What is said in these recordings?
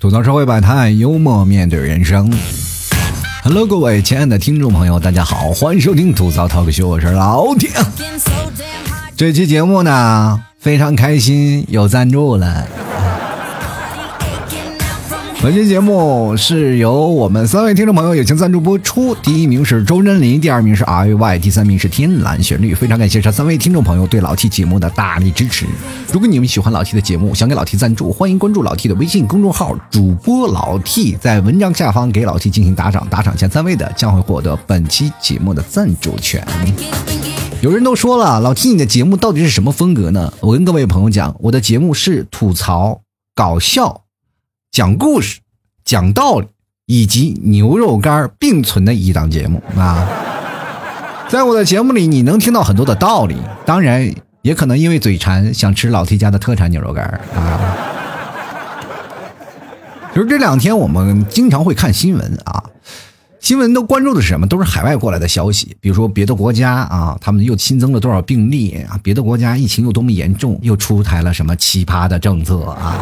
吐槽社会百态，幽默面对人生。Hello，各位亲爱的听众朋友，大家好，欢迎收听吐槽 talk show，我是老铁。这期节目呢，非常开心，有赞助了。本期节目是由我们三位听众朋友友情赞助播出，第一名是周真林，第二名是 R Y，第三名是天蓝旋律。非常感谢这三位听众朋友对老 T 节目的大力支持。如果你们喜欢老 T 的节目，想给老 T 赞助，欢迎关注老 T 的微信公众号主播老 T，在文章下方给老 T 进行打赏，打赏前三位的将会获得本期节目的赞助权。有人都说了，老 T 你的节目到底是什么风格呢？我跟各位朋友讲，我的节目是吐槽、搞笑。讲故事、讲道理以及牛肉干并存的一档节目啊！在我的节目里，你能听到很多的道理，当然也可能因为嘴馋想吃老 T 家的特产牛肉干啊。就是这两天我们经常会看新闻啊，新闻都关注的是什么？都是海外过来的消息，比如说别的国家啊，他们又新增了多少病例啊？别的国家疫情有多么严重？又出台了什么奇葩的政策啊？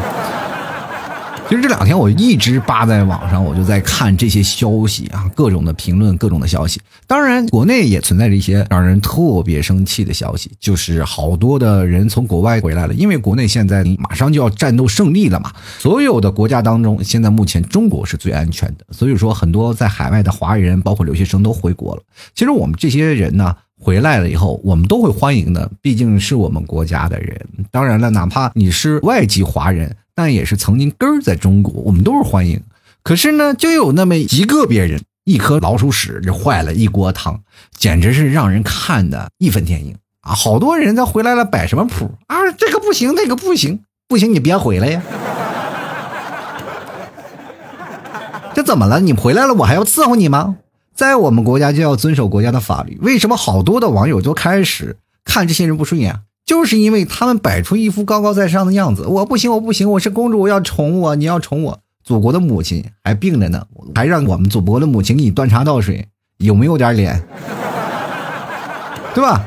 其实这两天我一直扒在网上，我就在看这些消息啊，各种的评论，各种的消息。当然，国内也存在着一些让人特别生气的消息，就是好多的人从国外回来了，因为国内现在马上就要战斗胜利了嘛。所有的国家当中，现在目前中国是最安全的，所以说很多在海外的华人，包括留学生都回国了。其实我们这些人呢，回来了以后，我们都会欢迎的，毕竟是我们国家的人。当然了，哪怕你是外籍华人。但也是曾经根儿在中国，我们都是欢迎。可是呢，就有那么一个别人，一颗老鼠屎就坏了一锅汤，简直是让人看的义愤填膺啊！好多人他回来了，摆什么谱啊？这个不行，那个不行，不行你别回来呀！这怎么了？你回来了，我还要伺候你吗？在我们国家就要遵守国家的法律。为什么好多的网友都开始看这些人不顺眼？就是因为他们摆出一副高高在上的样子，我不行，我不行，我是公主，我要宠我，你要宠我。祖国的母亲还病着呢，还让我们祖国的母亲给你端茶倒水，有没有点脸？对吧？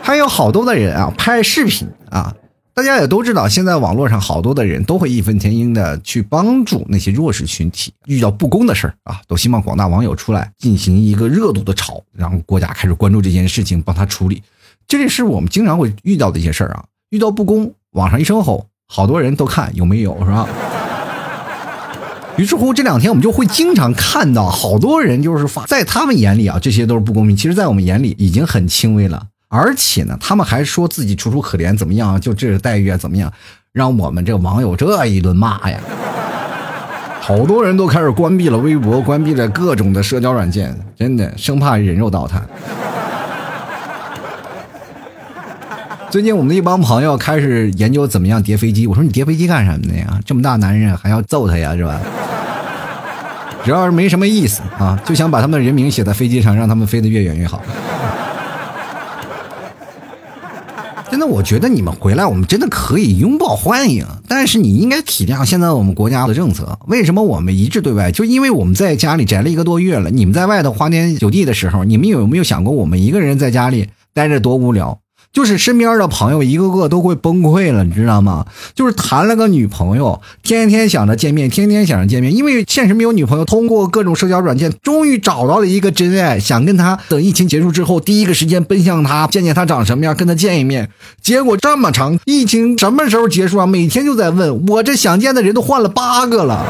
还有好多的人啊，拍视频啊，大家也都知道，现在网络上好多的人都会义愤填膺的去帮助那些弱势群体，遇到不公的事儿啊，都希望广大网友出来进行一个热度的炒，让国家开始关注这件事情，帮他处理。这是我们经常会遇到的一些事儿啊，遇到不公，网上一声吼，好多人都看有没有，是吧？于是乎，这两天我们就会经常看到好多人就是发，在他们眼里啊，这些都是不公平，其实，在我们眼里已经很轻微了。而且呢，他们还说自己楚楚可怜，怎么样？就这个待遇啊，怎么样？让我们这网友这一顿骂呀，好多人都开始关闭了微博，关闭了各种的社交软件，真的生怕人肉倒他。最近我们的一帮朋友开始研究怎么样叠飞机。我说你叠飞机干什么的呀？这么大男人还要揍他呀，是吧？主要是没什么意思啊，就想把他们的人名写在飞机上，让他们飞得越远越好。真的，我觉得你们回来，我们真的可以拥抱欢迎。但是你应该体谅现在我们国家的政策。为什么我们一致对外？就因为我们在家里宅了一个多月了。你们在外头花天酒地的时候，你们有没有想过我们一个人在家里待着多无聊？就是身边的朋友一个个都会崩溃了，你知道吗？就是谈了个女朋友，天天想着见面，天天想着见面，因为现实没有女朋友，通过各种社交软件，终于找到了一个真爱，想跟他等疫情结束之后，第一个时间奔向他，见见他长什么样，跟他见一面。结果这么长，疫情什么时候结束啊？每天就在问我，这想见的人都换了八个了，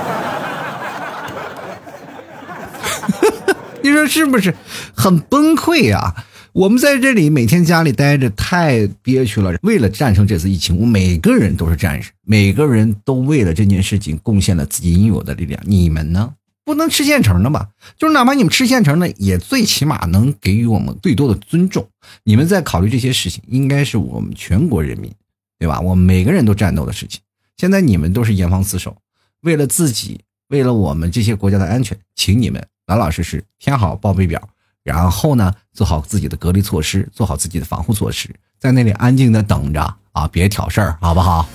你说是不是很崩溃啊？我们在这里每天家里待着太憋屈了。为了战胜这次疫情，我每个人都是战士，每个人都为了这件事情贡献了自己应有的力量。你们呢？不能吃现成的吧？就是哪怕你们吃现成的，也最起码能给予我们最多的尊重。你们在考虑这些事情，应该是我们全国人民，对吧？我们每个人都战斗的事情。现在你们都是严防死守，为了自己，为了我们这些国家的安全，请你们老老实实填好报备表。然后呢，做好自己的隔离措施，做好自己的防护措施，在那里安静的等着啊，别挑事儿，好不好？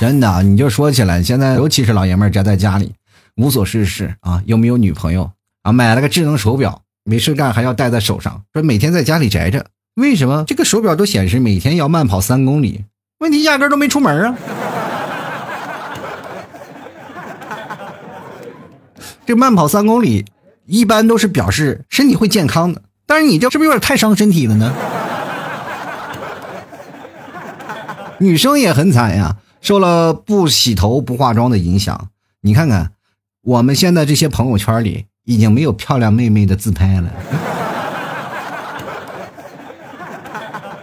真的，你就说起来，现在尤其是老爷们儿宅在家里，无所事事啊，又没有女朋友啊，买了个智能手表，没事干还要戴在手上，说每天在家里宅着。为什么这个手表都显示每天要慢跑三公里？问题压根都没出门啊。这慢跑三公里，一般都是表示身体会健康的，但是你这是不是有点太伤身体了呢？女生也很惨呀，受了不洗头不化妆的影响。你看看，我们现在这些朋友圈里已经没有漂亮妹妹的自拍了，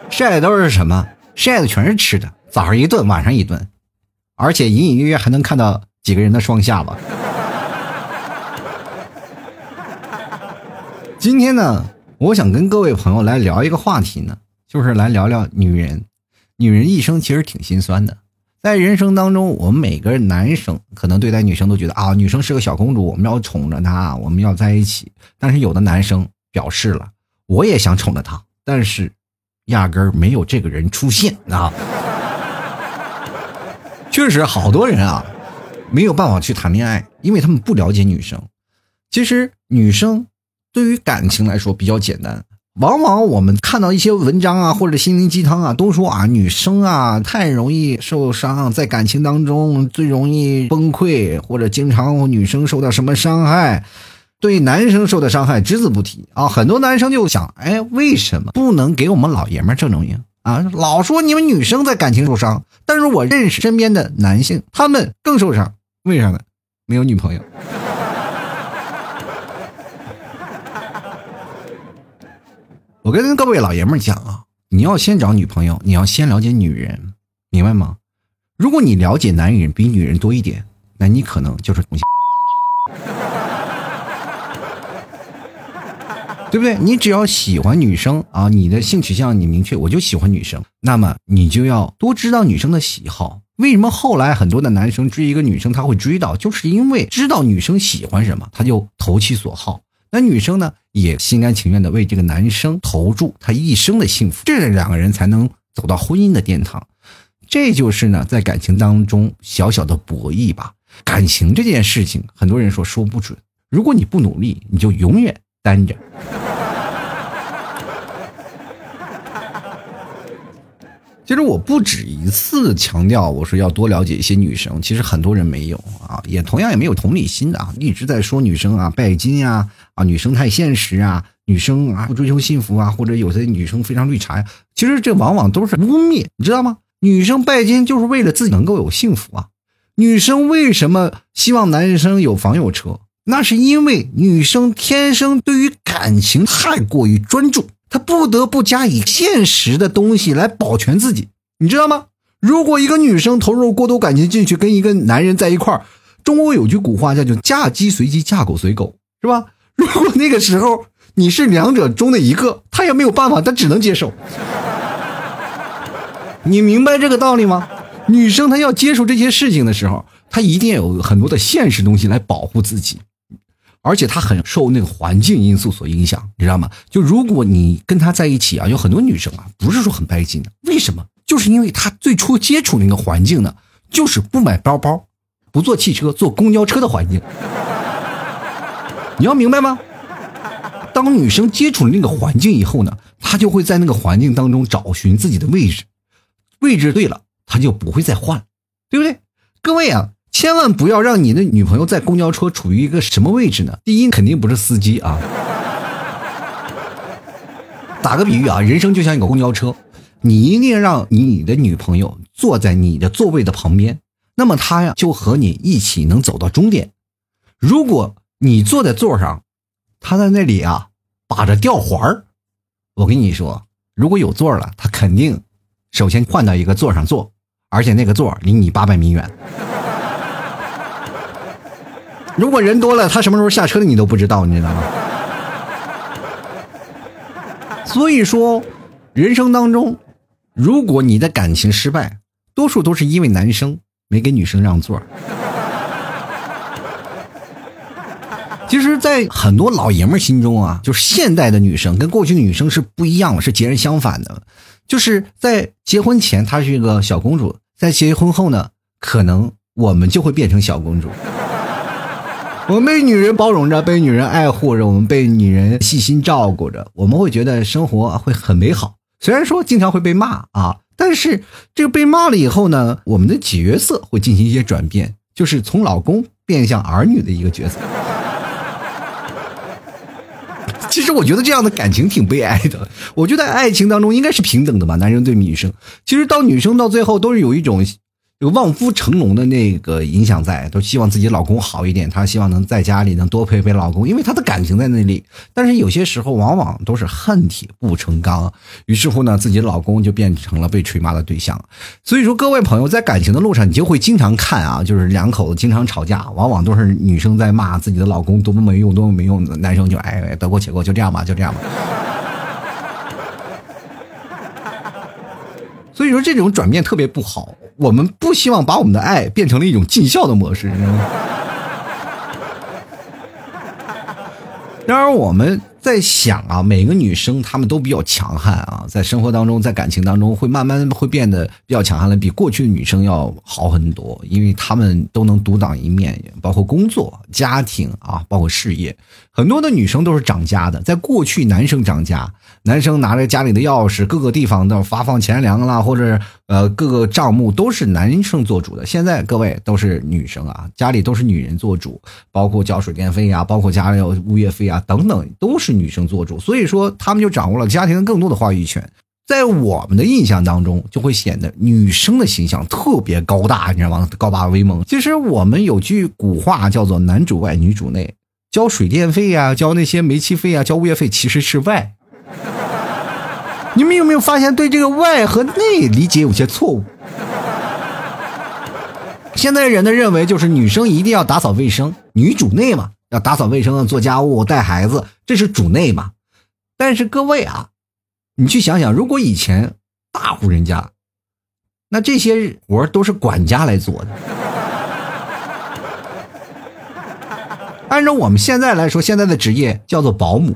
晒的都是什么？晒的全是吃的，早上一顿，晚上一顿，而且隐隐约约还能看到几个人的双下巴。今天呢，我想跟各位朋友来聊一个话题呢，就是来聊聊女人。女人一生其实挺心酸的，在人生当中，我们每个男生可能对待女生都觉得啊，女生是个小公主，我们要宠着她，我们要在一起。但是有的男生表示了，我也想宠着她，但是压根儿没有这个人出现啊。确实，好多人啊没有办法去谈恋爱，因为他们不了解女生。其实，女生对于感情来说比较简单。往往我们看到一些文章啊，或者心灵鸡汤啊，都说啊，女生啊太容易受伤，在感情当中最容易崩溃，或者经常女生受到什么伤害，对男生受的伤害只字不提啊。很多男生就想，哎，为什么不能给我们老爷们正能量啊？老说你们女生在感情受伤，但是我认识身边的男性，他们更受伤，为啥呢？没有女朋友。我跟各位老爷们讲啊，你要先找女朋友，你要先了解女人，明白吗？如果你了解男人比女人多一点，那你可能就是同性，对不对？你只要喜欢女生啊，你的性取向你明确，我就喜欢女生，那么你就要多知道女生的喜好。为什么后来很多的男生追一个女生他会追到，就是因为知道女生喜欢什么，他就投其所好。那女生呢，也心甘情愿的为这个男生投注他一生的幸福，这两个人才能走到婚姻的殿堂。这就是呢，在感情当中小小的博弈吧。感情这件事情，很多人说说不准。如果你不努力，你就永远单着。其实我不止一次强调，我说要多了解一些女生。其实很多人没有啊，也同样也没有同理心的啊，一直在说女生啊拜金呀，啊女生太现实啊，女生啊不追求幸福啊，或者有些女生非常绿茶呀。其实这往往都是污蔑，你知道吗？女生拜金就是为了自己能够有幸福啊。女生为什么希望男生有房有车？那是因为女生天生对于感情太过于专注。他不得不加以现实的东西来保全自己，你知道吗？如果一个女生投入过多感情进去，跟一个男人在一块儿，中国有句古话叫“就嫁鸡随鸡，嫁狗随狗”，是吧？如果那个时候你是两者中的一个，他也没有办法，他只能接受。你明白这个道理吗？女生她要接受这些事情的时候，她一定要有很多的现实东西来保护自己。而且他很受那个环境因素所影响，你知道吗？就如果你跟他在一起啊，有很多女生啊，不是说很拜金的，为什么？就是因为他最初接触那个环境呢，就是不买包包，不坐汽车，坐公交车的环境。你要明白吗？当女生接触了那个环境以后呢，她就会在那个环境当中找寻自己的位置，位置对了，她就不会再换，对不对？各位啊。千万不要让你的女朋友在公交车处于一个什么位置呢？第一，肯定不是司机啊。打个比喻啊，人生就像一个公交车，你一定让你的女朋友坐在你的座位的旁边，那么她呀就和你一起能走到终点。如果你坐在座上，她在那里啊把着吊环儿，我跟你说，如果有座了，她肯定首先换到一个座上坐，而且那个座离你八百米远。如果人多了，他什么时候下车的你都不知道，你知道吗？所以说，人生当中，如果你的感情失败，多数都是因为男生没给女生让座。其实，在很多老爷们心中啊，就是现代的女生跟过去的女生是不一样的，是截然相反的。就是在结婚前，她是一个小公主；在结婚后呢，可能我们就会变成小公主。我们被女人包容着，被女人爱护着，我们被女人细心照顾着，我们会觉得生活会很美好。虽然说经常会被骂啊，但是这个被骂了以后呢，我们的角色会进行一些转变，就是从老公变向儿女的一个角色。其实我觉得这样的感情挺悲哀的。我觉得爱情当中应该是平等的吧，男生对女生。其实到女生到最后都是有一种。有望夫成龙的那个影响在，都希望自己老公好一点，她希望能在家里能多陪陪老公，因为她的感情在那里。但是有些时候往往都是恨铁不成钢，于是乎呢，自己老公就变成了被锤骂的对象。所以说，各位朋友在感情的路上，你就会经常看啊，就是两口子经常吵架，往往都是女生在骂自己的老公多么没用，多么没用，男生就哎得过且过，就这样吧，就这样吧。所以说，这种转变特别不好。我们不希望把我们的爱变成了一种尽孝的模式，知道吗？然而我们。在想啊，每个女生她们都比较强悍啊，在生活当中，在感情当中会慢慢会变得比较强悍了，比过去的女生要好很多，因为她们都能独当一面，包括工作、家庭啊，包括事业。很多的女生都是掌家的，在过去男生掌家，男生拿着家里的钥匙，各个地方的发放钱粮啦，或者呃各个账目都是男生做主的。现在各位都是女生啊，家里都是女人做主，包括交水电费啊，包括家里物业费啊等等，都是。女生做主，所以说他们就掌握了家庭更多的话语权。在我们的印象当中，就会显得女生的形象特别高大，你知道吗？高大威猛。其实我们有句古话叫做“男主外，女主内”，交水电费呀，交那些煤气费啊，交物业费其实是外。你们有没有发现，对这个“外”和“内”理解有些错误？现在人的认为就是女生一定要打扫卫生，女主内嘛。要打扫卫生、做家务、带孩子，这是主内嘛？但是各位啊，你去想想，如果以前大户人家，那这些活都是管家来做的。按照我们现在来说，现在的职业叫做保姆，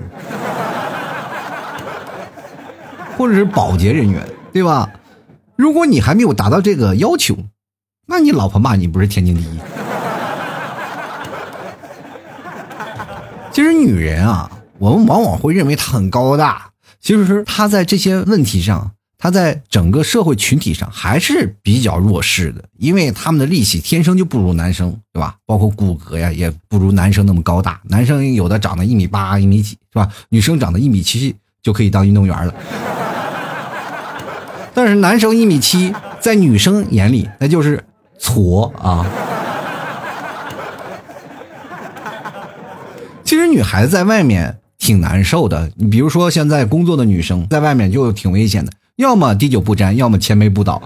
或者是保洁人员，对吧？如果你还没有达到这个要求，那你老婆骂你不是天经地义。其实女人啊，我们往往会认为她很高大，其实她在这些问题上，她在整个社会群体上还是比较弱势的，因为她们的力气天生就不如男生，对吧？包括骨骼呀，也不如男生那么高大。男生有的长得一米八、一米几，是吧？女生长得一米七就可以当运动员了。但是男生一米七，在女生眼里那就是矬啊。其实女孩子在外面挺难受的，你比如说现在工作的女生在外面就挺危险的，要么滴酒不沾，要么千杯不倒。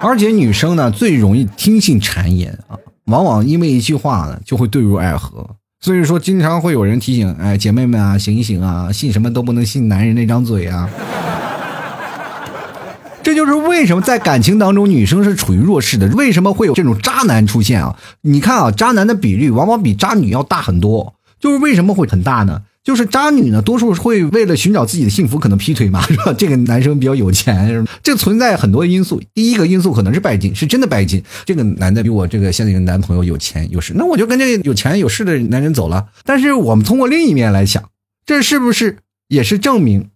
而且女生呢最容易听信谗言啊，往往因为一句话呢就会坠入爱河。所以说，经常会有人提醒，哎，姐妹们啊，醒一醒啊，信什么都不能信男人那张嘴啊。这就是为什么在感情当中女生是处于弱势的，为什么会有这种渣男出现啊？你看啊，渣男的比率往往比渣女要大很多。就是为什么会很大呢？就是渣女呢，多数会为了寻找自己的幸福，可能劈腿嘛，是吧？这个男生比较有钱，这存在很多因素。第一个因素可能是拜金，是真的拜金。这个男的比我这个现在的男朋友有钱有势，那我就跟这个有钱有势的男人走了。但是我们通过另一面来想，这是不是也是证明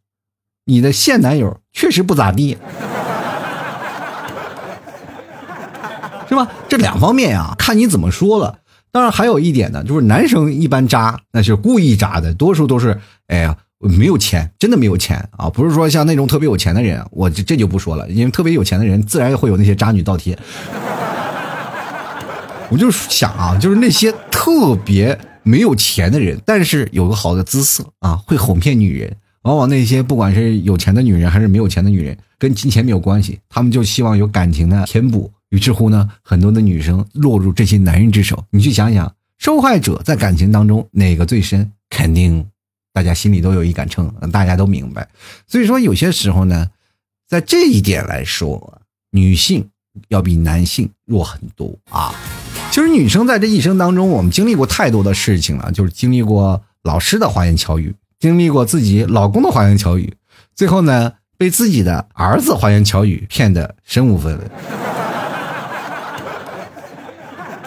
你的现男友确实不咋地？是吧？这两方面呀，看你怎么说了。当然还有一点呢，就是男生一般渣，那是故意渣的，多数都是哎呀没有钱，真的没有钱啊，不是说像那种特别有钱的人，我这这就不说了，因为特别有钱的人自然会有那些渣女倒贴。我就想啊，就是那些特别没有钱的人，但是有个好的姿色啊，会哄骗女人。往往那些不管是有钱的女人还是没有钱的女人，跟金钱没有关系，他们就希望有感情的填补。于是乎呢，很多的女生落入这些男人之手。你去想想，受害者在感情当中哪个最深？肯定大家心里都有一杆秤，大家都明白。所以说，有些时候呢，在这一点来说，女性要比男性弱很多啊。其实女生在这一生当中，我们经历过太多的事情了，就是经历过老师的花言巧语，经历过自己老公的花言巧语，最后呢，被自己的儿子花言巧语骗得身无分文。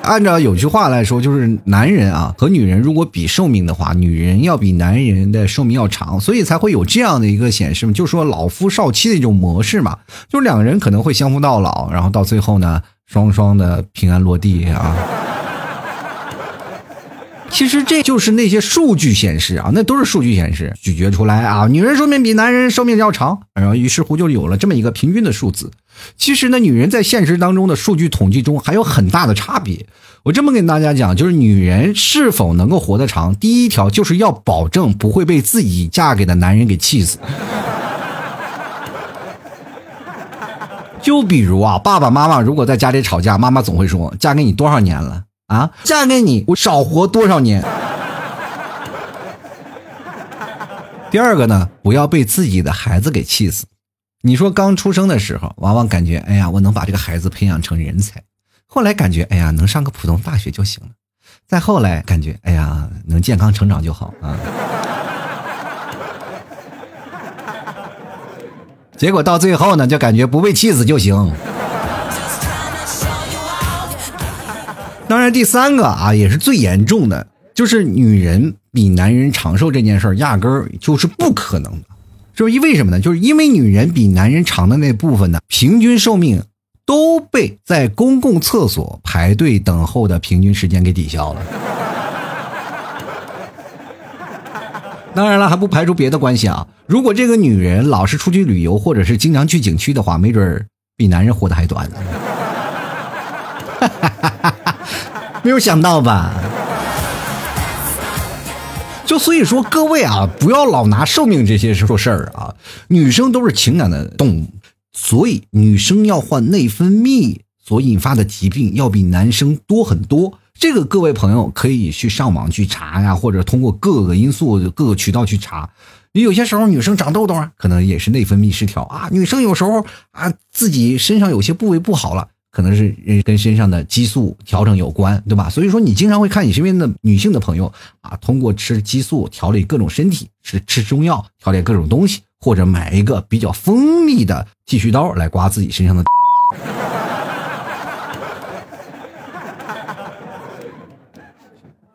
按照有句话来说，就是男人啊和女人如果比寿命的话，女人要比男人的寿命要长，所以才会有这样的一个显示嘛，就说老夫少妻的一种模式嘛，就是两个人可能会相夫到老，然后到最后呢，双双的平安落地啊。其实这就是那些数据显示啊，那都是数据显示咀嚼出来啊，女人寿命比男人寿命要长，然后于是乎就有了这么一个平均的数字。其实呢，女人在现实当中的数据统计中还有很大的差别。我这么跟大家讲，就是女人是否能够活得长，第一条就是要保证不会被自己嫁给的男人给气死。就比如啊，爸爸妈妈如果在家里吵架，妈妈总会说：“嫁给你多少年了？”啊，嫁给你，我少活多少年？第二个呢，不要被自己的孩子给气死。你说刚出生的时候，往往感觉，哎呀，我能把这个孩子培养成人才；后来感觉，哎呀，能上个普通大学就行了；再后来感觉，哎呀，能健康成长就好啊。结果到最后呢，就感觉不被气死就行。当然，第三个啊，也是最严重的，就是女人比男人长寿这件事儿，压根儿就是不可能的。是因为什么呢？就是因为女人比男人长的那部分呢，平均寿命都被在公共厕所排队等候的平均时间给抵消了。当然了，还不排除别的关系啊。如果这个女人老是出去旅游，或者是经常去景区的话，没准儿比男人活得还短呢。没有想到吧？就所以说，各位啊，不要老拿寿命这些说事儿啊。女生都是情感的动物，所以女生要患内分泌所引发的疾病要比男生多很多。这个各位朋友可以去上网去查呀，或者通过各个因素、各个渠道去查。你有些时候女生长痘痘啊，可能也是内分泌失调啊。女生有时候啊，自己身上有些部位不好了。可能是跟身上的激素调整有关，对吧？所以说你经常会看你身边的女性的朋友啊，通过吃激素调理各种身体，吃吃中药调理各种东西，或者买一个比较锋利的剃须刀来刮自己身上的。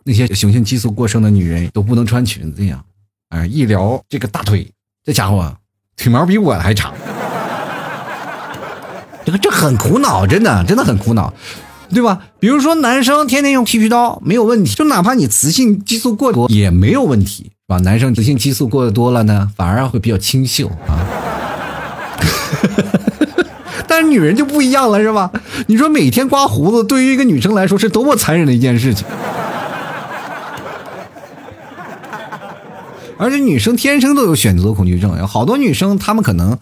那些雄性激素过剩的女人都不能穿裙子呀！哎，一撩这个大腿，这家伙腿毛比我还长。这个这很苦恼，真的真的很苦恼，对吧？比如说男生天天用剃须刀没有问题，就哪怕你雌性激素过多也没有问题，是吧？男生雌性激素过的多了呢，反而会比较清秀啊。但是女人就不一样了，是吧？你说每天刮胡子对于一个女生来说是多么残忍的一件事情，而且女生天生都有选择恐惧症，有好多女生她们可能。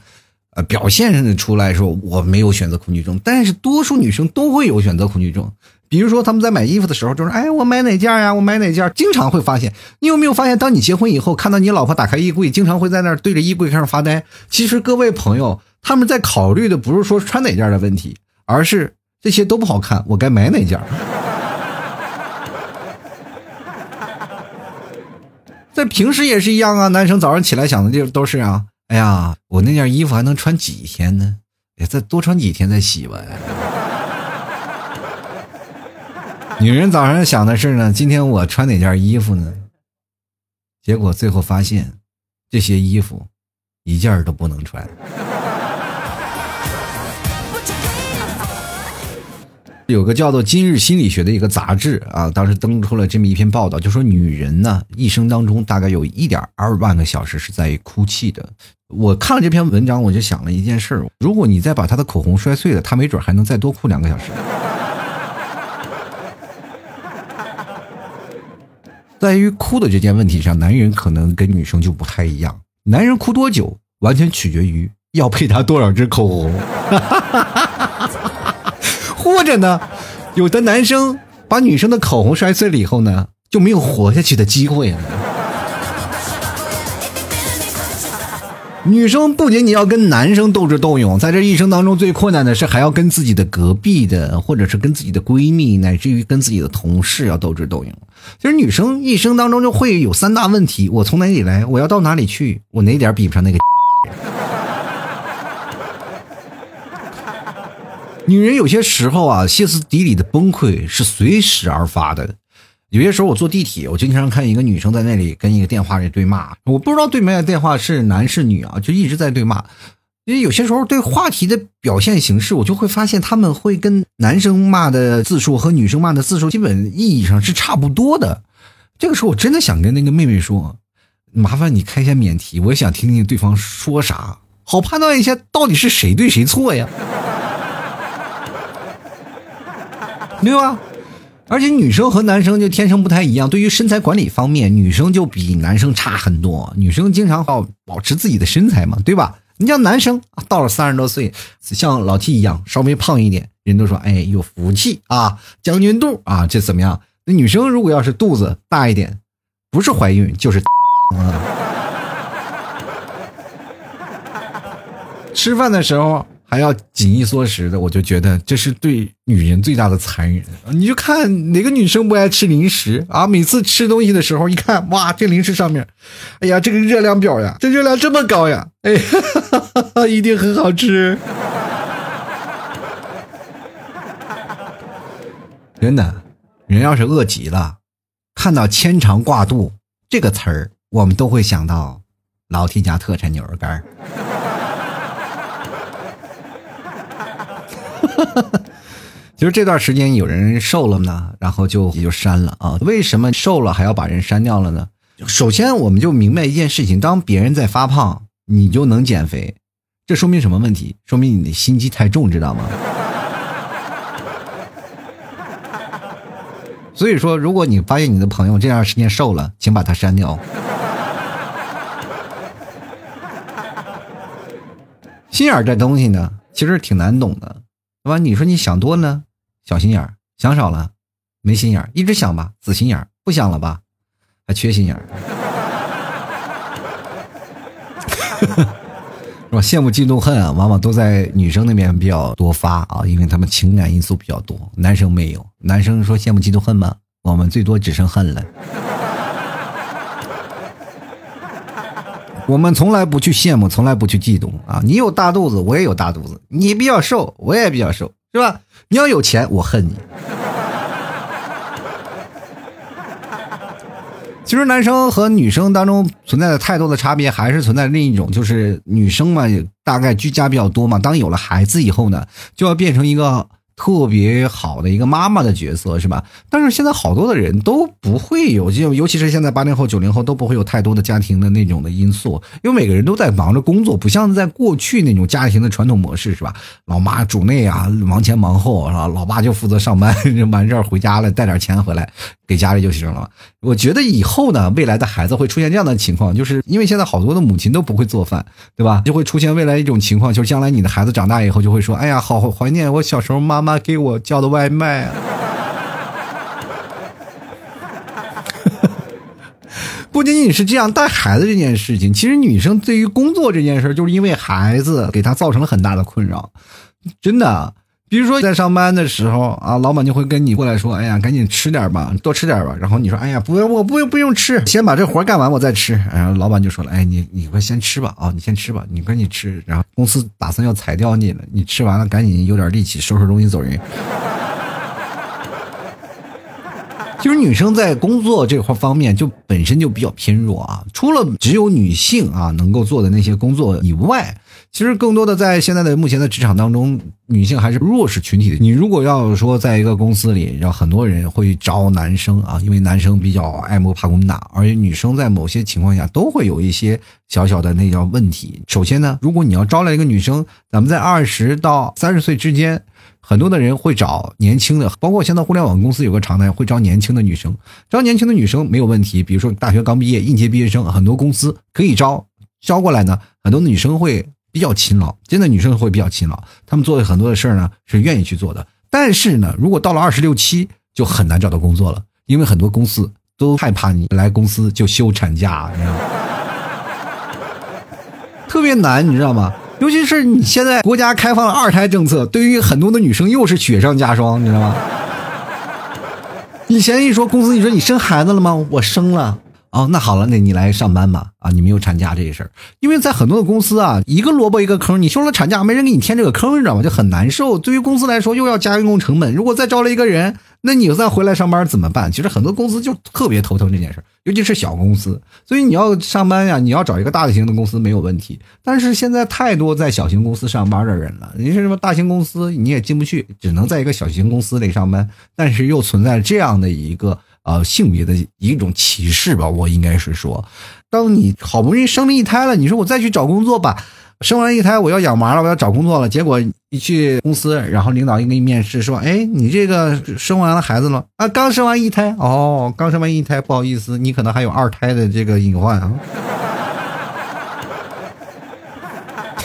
呃，表现上出来说我没有选择恐惧症，但是多数女生都会有选择恐惧症。比如说，他们在买衣服的时候，就是哎，我买哪件呀？我买哪件？经常会发现，你有没有发现，当你结婚以后，看到你老婆打开衣柜，经常会在那儿对着衣柜开始发呆。其实各位朋友，他们在考虑的不是说穿哪件的问题，而是这些都不好看，我该买哪件？在平时也是一样啊，男生早上起来想的就都是啊。哎呀，我那件衣服还能穿几天呢？再多穿几天再洗吧。女人早上想的是呢，今天我穿哪件衣服呢？结果最后发现，这些衣服一件都不能穿。有个叫做《今日心理学》的一个杂志啊，当时登出了这么一篇报道，就说女人呢一生当中大概有一点二万个小时是在哭泣的。我看了这篇文章，我就想了一件事：如果你再把她的口红摔碎了，她没准还能再多哭两个小时。在于哭的这件问题上，男人可能跟女生就不太一样。男人哭多久，完全取决于要配他多少支口红。哈哈哈哈或者呢，有的男生把女生的口红摔碎了以后呢，就没有活下去的机会了。女生不仅仅要跟男生斗智斗勇，在这一生当中最困难的是还要跟自己的隔壁的，或者是跟自己的闺蜜，乃至于跟自己的同事要斗智斗勇。其实女生一生当中就会有三大问题：我从哪里来？我要到哪里去？我哪点比不上那个？女人有些时候啊，歇斯底里的崩溃是随时而发的。有些时候我坐地铁，我经常看一个女生在那里跟一个电话里对骂，我不知道对面的电话是男是女啊，就一直在对骂。因为有些时候对话题的表现形式，我就会发现他们会跟男生骂的字数和女生骂的字数基本意义上是差不多的。这个时候我真的想跟那个妹妹说，麻烦你开一下免提，我想听听对方说啥，好判断一下到底是谁对谁错呀，对吧？而且女生和男生就天生不太一样，对于身材管理方面，女生就比男生差很多。女生经常要保持自己的身材嘛，对吧？你像男生到了三十多岁，像老 T 一样稍微胖一点，人都说哎有福气啊，将军肚啊，这怎么样？那女生如果要是肚子大一点，不是怀孕就是 啊。吃饭的时候。还要紧衣缩食的，我就觉得这是对女人最大的残忍。你就看哪个女生不爱吃零食啊？每次吃东西的时候，一看哇，这零食上面，哎呀，这个热量表呀，这热量这么高呀，哎，一定很好吃。真的，人要是饿极了，看到“牵肠挂肚”这个词儿，我们都会想到老 T 家特产牛肉干哈哈。其实这段时间有人瘦了呢，然后就也就删了啊。为什么瘦了还要把人删掉了呢？首先，我们就明白一件事情：当别人在发胖，你就能减肥，这说明什么问题？说明你的心机太重，知道吗？所以说，如果你发现你的朋友这段时间瘦了，请把他删掉。心眼这东西呢，其实挺难懂的。对吧？你说你想多呢，小心眼儿；想少了，没心眼儿。一直想吧，死心眼儿；不想了吧，还缺心眼儿。是吧？羡慕、嫉妒、恨啊，往往都在女生那边比较多发啊，因为他们情感因素比较多，男生没有。男生说羡慕、嫉妒、恨吗？我们最多只剩恨了。我们从来不去羡慕，从来不去嫉妒啊！你有大肚子，我也有大肚子；你比较瘦，我也比较瘦，是吧？你要有钱，我恨你。其实男生和女生当中存在的太多的差别，还是存在另一种，就是女生嘛，大概居家比较多嘛。当有了孩子以后呢，就要变成一个。特别好的一个妈妈的角色是吧？但是现在好多的人都不会有，就尤其是现在八零后、九零后都不会有太多的家庭的那种的因素，因为每个人都在忙着工作，不像在过去那种家庭的传统模式是吧？老妈主内啊，忙前忙后是吧？老爸就负责上班，完事儿回家了带点钱回来给家里就行了。我觉得以后呢，未来的孩子会出现这样的情况，就是因为现在好多的母亲都不会做饭，对吧？就会出现未来一种情况，就是将来你的孩子长大以后就会说：“哎呀，好怀念我小时候妈。”妈给我叫的外卖啊！不仅仅是这样，带孩子这件事情，其实女生对于工作这件事，就是因为孩子给她造成了很大的困扰，真的。比如说在上班的时候啊，老板就会跟你过来说：“哎呀，赶紧吃点吧，多吃点吧。”然后你说：“哎呀，不用，我不用不用吃，先把这活干完，我再吃。”然后老板就说了：“哎，你你快先吃吧，啊，你先吃吧，你赶紧吃。然后公司打算要裁掉你了，你吃完了赶紧有点力气收拾东西走人。”其实女生在工作这块方面就本身就比较偏弱啊，除了只有女性啊能够做的那些工作以外。其实更多的在现在的目前的职场当中，女性还是弱势群体的。你如果要说在一个公司里，让很多人会招男生啊，因为男生比较爱摸爬滚打，而且女生在某些情况下都会有一些小小的那叫问题。首先呢，如果你要招来一个女生，咱们在二十到三十岁之间，很多的人会找年轻的，包括现在互联网公司有个常态，会招年轻的女生。招年轻的女生没有问题，比如说大学刚毕业应届毕业生，很多公司可以招。招过来呢，很多女生会。比较勤劳，真的女生会比较勤劳，她们做的很多的事儿呢是愿意去做的。但是呢，如果到了二十六七，就很难找到工作了，因为很多公司都害怕你来公司就休产假，你知道吗？特别难，你知道吗？尤其是你现在国家开放了二胎政策，对于很多的女生又是雪上加霜，你知道吗？以前一说公司，你说你生孩子了吗？我生了。哦，那好了，那你来上班吧。啊，你没有产假这事儿，因为在很多的公司啊，一个萝卜一个坑，你休了产假，没人给你填这个坑，你知道吗？就很难受。对于公司来说，又要加人工成本。如果再招了一个人，那你再回来上班怎么办？其实很多公司就特别头疼这件事儿，尤其是小公司。所以你要上班呀，你要找一个大型的公司没有问题。但是现在太多在小型公司上班的人了，你是什么大型公司你也进不去，只能在一个小型公司里上班，但是又存在这样的一个。呃，性别的一种歧视吧，我应该是说，当你好不容易生了一胎了，你说我再去找工作吧，生完一胎我要养娃了，我要找工作了，结果一去公司，然后领导一给你面试说，哎，你这个生完了孩子了啊？刚生完一胎哦，刚生完一胎，不好意思，你可能还有二胎的这个隐患啊。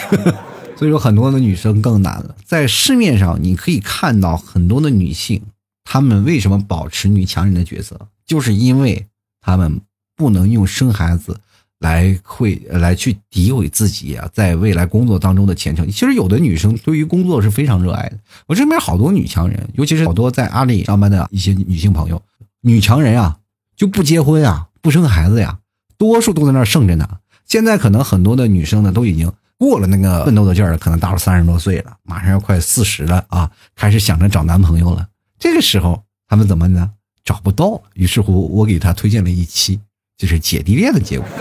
所以说，很多的女生更难了，在市面上你可以看到很多的女性。他们为什么保持女强人的角色？就是因为他们不能用生孩子来会来去诋毁自己啊，在未来工作当中的前程。其实有的女生对于工作是非常热爱的。我身边好多女强人，尤其是好多在阿里上班的一些女性朋友，女强人啊就不结婚啊，不生孩子呀，多数都在那儿剩着呢。现在可能很多的女生呢都已经过了那个奋斗的劲儿了，可能到了三十多岁了，马上要快四十了啊，开始想着找男朋友了。这个时候他们怎么呢？找不到，于是乎我给他推荐了一期，就是姐弟恋的节目。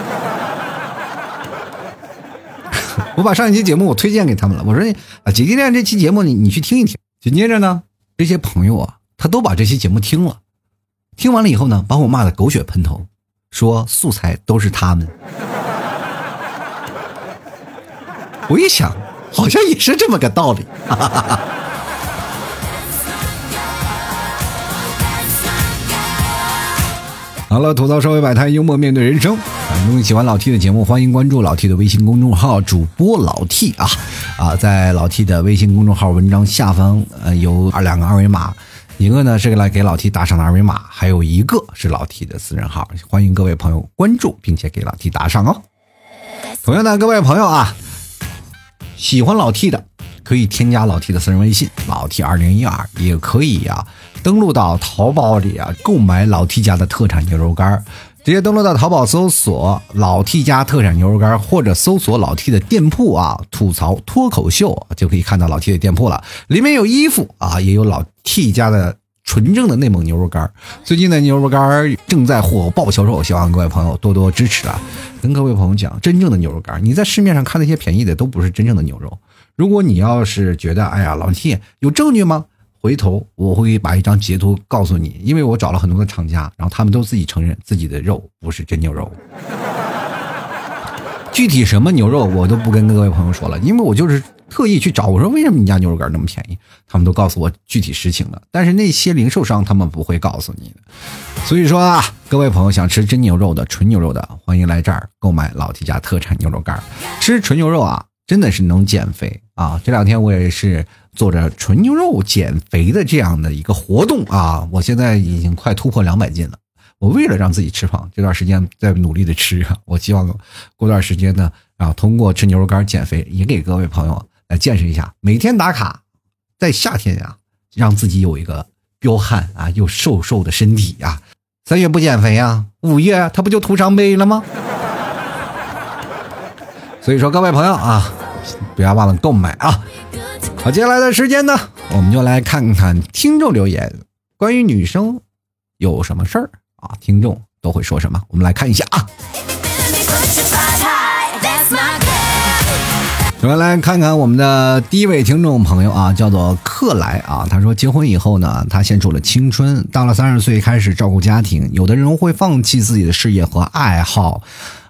我把上一期节目我推荐给他们了，我说啊姐弟恋这期节目你你去听一听。紧接着呢，这些朋友啊，他都把这期节目听了，听完了以后呢，把我骂的狗血喷头，说素材都是他们。我一想，好像也是这么个道理。哈哈哈好了，吐槽社会百态，幽默面对人生。啊如果你喜欢老 T 的节目，欢迎关注老 T 的微信公众号，主播老 T 啊啊，在老 T 的微信公众号文章下方，呃，有二两个二维码，一个呢是来给老 T 打赏的二维码，还有一个是老 T 的私人号，欢迎各位朋友关注，并且给老 T 打赏哦。同样的，各位朋友啊，喜欢老 T 的可以添加老 T 的私人微信，老 T 二零一二，也可以呀。登录到淘宝里啊，购买老 T 家的特产牛肉干直接登录到淘宝搜索“老 T 家特产牛肉干或者搜索老 T 的店铺啊，吐槽脱口秀就可以看到老 T 的店铺了。里面有衣服啊，也有老 T 家的纯正的内蒙牛肉干最近的牛肉干正在火爆销售，希望各位朋友多多支持啊！跟各位朋友讲，真正的牛肉干你在市面上看那些便宜的都不是真正的牛肉。如果你要是觉得，哎呀，老 T 有证据吗？回头我会把一张截图告诉你，因为我找了很多的厂家，然后他们都自己承认自己的肉不是真牛肉。具体什么牛肉我都不跟各位朋友说了，因为我就是特意去找，我说为什么你家牛肉干那么便宜？他们都告诉我具体实情了，但是那些零售商他们不会告诉你的。所以说啊，各位朋友想吃真牛肉的、纯牛肉的，欢迎来这儿购买老提家特产牛肉干，吃纯牛肉啊，真的是能减肥啊！这两天我也是。做着纯牛肉减肥的这样的一个活动啊，我现在已经快突破两百斤了。我为了让自己吃胖，这段时间在努力的吃啊。我希望过段时间呢，啊，通过吃牛肉干减肥，也给各位朋友来见识一下，每天打卡，在夏天呀，让自己有一个彪悍啊又瘦瘦的身体呀。三月不减肥呀，五月他不就徒伤悲了吗？所以说，各位朋友啊，不要忘了购买啊。好，接下来的时间呢，我们就来看看听众留言，关于女生有什么事儿啊？听众都会说什么？我们来看一下啊。首先来看看我们的第一位听众朋友啊，叫做克莱啊，他说结婚以后呢，他献出了青春，到了三十岁开始照顾家庭，有的人会放弃自己的事业和爱好。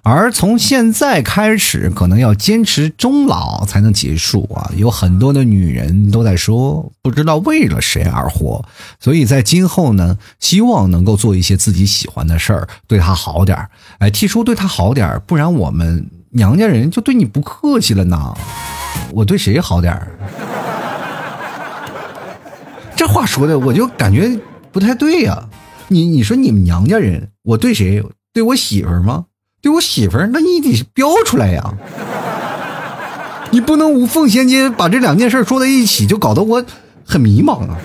而从现在开始，可能要坚持终老才能结束啊！有很多的女人都在说，不知道为了谁而活，所以在今后呢，希望能够做一些自己喜欢的事儿，对她好点儿。哎，提出对她好点儿，不然我们娘家人就对你不客气了呢。我对谁好点儿？这话说的，我就感觉不太对呀。你你说你们娘家人，我对谁？对我媳妇儿吗？对我媳妇儿，那你得标出来呀！你不能无缝衔接，把这两件事说在一起，就搞得我很迷茫啊，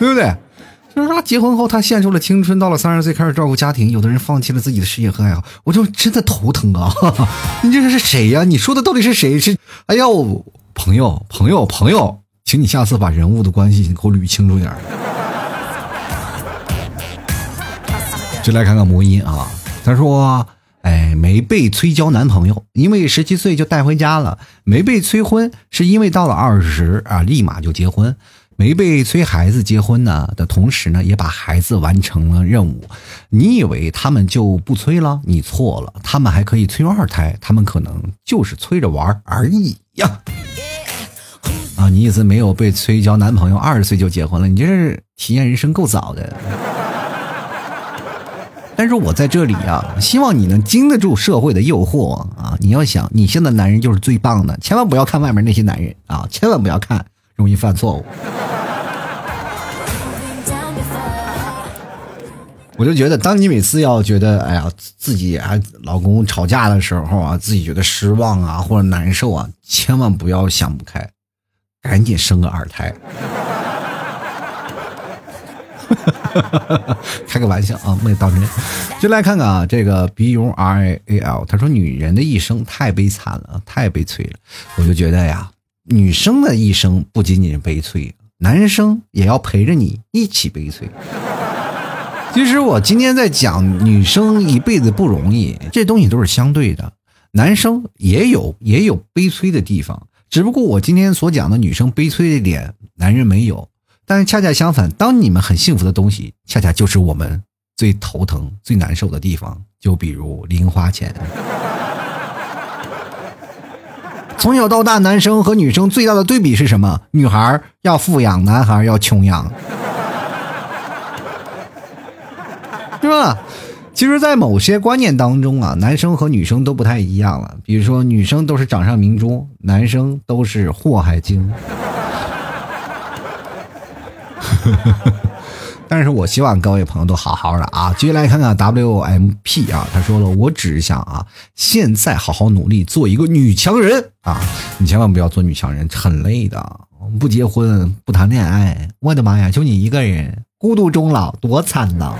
对不对？他结婚后他献出了青春，到了三十岁开始照顾家庭，有的人放弃了自己的事业和爱好，我就真的头疼啊！你这是谁呀？你说的到底是谁？是哎呦，朋友，朋友，朋友，请你下次把人物的关系给我捋清楚点就来看看魔音啊，他说。哎，没被催交男朋友，因为十七岁就带回家了；没被催婚，是因为到了二十啊，立马就结婚；没被催孩子结婚呢的同时呢，也把孩子完成了任务。你以为他们就不催了？你错了，他们还可以催二胎，他们可能就是催着玩而已呀。啊，你意思没有被催交男朋友，二十岁就结婚了？你这是体验人生够早的。但是我在这里啊，希望你能经得住社会的诱惑啊！你要想，你现在男人就是最棒的，千万不要看外面那些男人啊，千万不要看，容易犯错误。我就觉得，当你每次要觉得，哎呀，自己啊老公吵架的时候啊，自己觉得失望啊或者难受啊，千万不要想不开，赶紧生个二胎。开个玩笑啊，没当真。就来看看啊，这个 B U R A L，他说女人的一生太悲惨了，太悲催了。我就觉得呀，女生的一生不仅仅是悲催，男生也要陪着你一起悲催。其实我今天在讲女生一辈子不容易，这东西都是相对的，男生也有也有悲催的地方，只不过我今天所讲的女生悲催的点，男人没有。但是恰恰相反，当你们很幸福的东西，恰恰就是我们最头疼、最难受的地方。就比如零花钱。从小到大，男生和女生最大的对比是什么？女孩要富养，男孩要穷养，是吧？其实，在某些观念当中啊，男生和女生都不太一样了。比如说，女生都是掌上明珠，男生都是祸害精。但是我希望各位朋友都好好的啊！接下来看看 WMP 啊，他说了，我只是想啊，现在好好努力做一个女强人啊！你千万不要做女强人，很累的。不结婚不谈恋爱，我的妈呀，就你一个人孤独终老，多惨呐！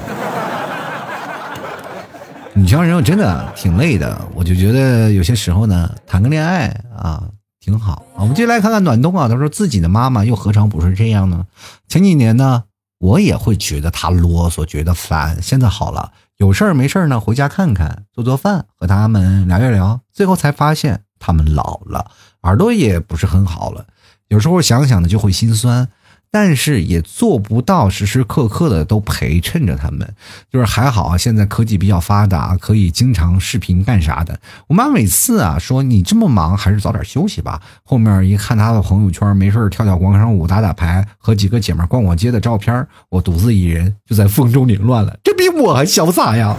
女强人我真的挺累的，我就觉得有些时候呢，谈个恋爱啊。挺好啊，我们接下来看看暖冬啊。他说自己的妈妈又何尝不是这样呢？前几年呢，我也会觉得他啰嗦，觉得烦。现在好了，有事儿没事儿呢，回家看看，做做饭，和他们聊一聊。最后才发现，他们老了，耳朵也不是很好了。有时候想想呢，就会心酸。但是也做不到时时刻刻的都陪衬着他们，就是还好啊，现在科技比较发达，可以经常视频干啥的。我妈每次啊说你这么忙，还是早点休息吧。后面一看她的朋友圈，没事跳跳广场舞、打打牌，和几个姐妹逛逛街的照片，我独自一人就在风中凌乱了，这比我还潇洒呀。